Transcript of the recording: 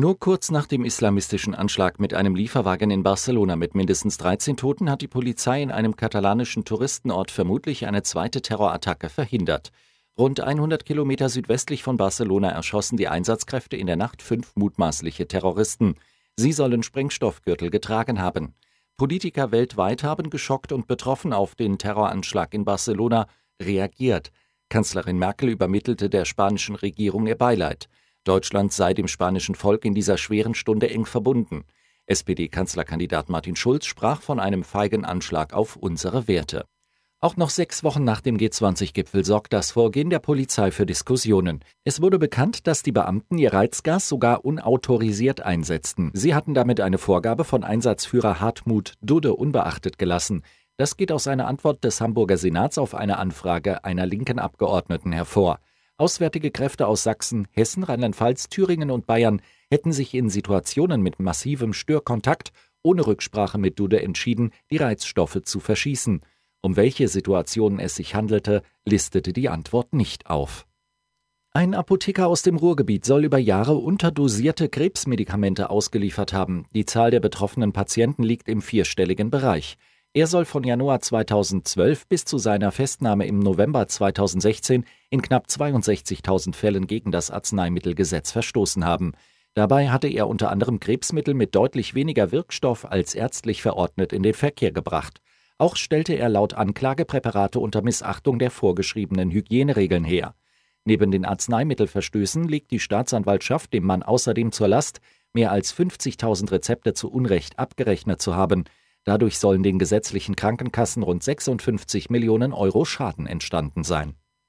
Nur kurz nach dem islamistischen Anschlag mit einem Lieferwagen in Barcelona mit mindestens 13 Toten hat die Polizei in einem katalanischen Touristenort vermutlich eine zweite Terrorattacke verhindert. Rund 100 Kilometer südwestlich von Barcelona erschossen die Einsatzkräfte in der Nacht fünf mutmaßliche Terroristen. Sie sollen Sprengstoffgürtel getragen haben. Politiker weltweit haben geschockt und betroffen auf den Terroranschlag in Barcelona reagiert. Kanzlerin Merkel übermittelte der spanischen Regierung ihr Beileid. Deutschland sei dem spanischen Volk in dieser schweren Stunde eng verbunden. SPD-Kanzlerkandidat Martin Schulz sprach von einem feigen Anschlag auf unsere Werte. Auch noch sechs Wochen nach dem G20-Gipfel sorgt das Vorgehen der Polizei für Diskussionen. Es wurde bekannt, dass die Beamten ihr Reizgas sogar unautorisiert einsetzten. Sie hatten damit eine Vorgabe von Einsatzführer Hartmut Dudde unbeachtet gelassen. Das geht aus einer Antwort des Hamburger Senats auf eine Anfrage einer linken Abgeordneten hervor. Auswärtige Kräfte aus Sachsen, Hessen, Rheinland-Pfalz, Thüringen und Bayern hätten sich in Situationen mit massivem Störkontakt ohne Rücksprache mit Dude entschieden, die Reizstoffe zu verschießen. Um welche Situationen es sich handelte, listete die Antwort nicht auf. Ein Apotheker aus dem Ruhrgebiet soll über Jahre unterdosierte Krebsmedikamente ausgeliefert haben. Die Zahl der betroffenen Patienten liegt im vierstelligen Bereich. Er soll von Januar 2012 bis zu seiner Festnahme im November 2016 in knapp 62.000 Fällen gegen das Arzneimittelgesetz verstoßen haben. Dabei hatte er unter anderem Krebsmittel mit deutlich weniger Wirkstoff als ärztlich verordnet in den Verkehr gebracht. Auch stellte er laut Anklage Präparate unter Missachtung der vorgeschriebenen Hygieneregeln her. Neben den Arzneimittelverstößen legt die Staatsanwaltschaft dem Mann außerdem zur Last, mehr als 50.000 Rezepte zu Unrecht abgerechnet zu haben. Dadurch sollen den gesetzlichen Krankenkassen rund 56 Millionen Euro Schaden entstanden sein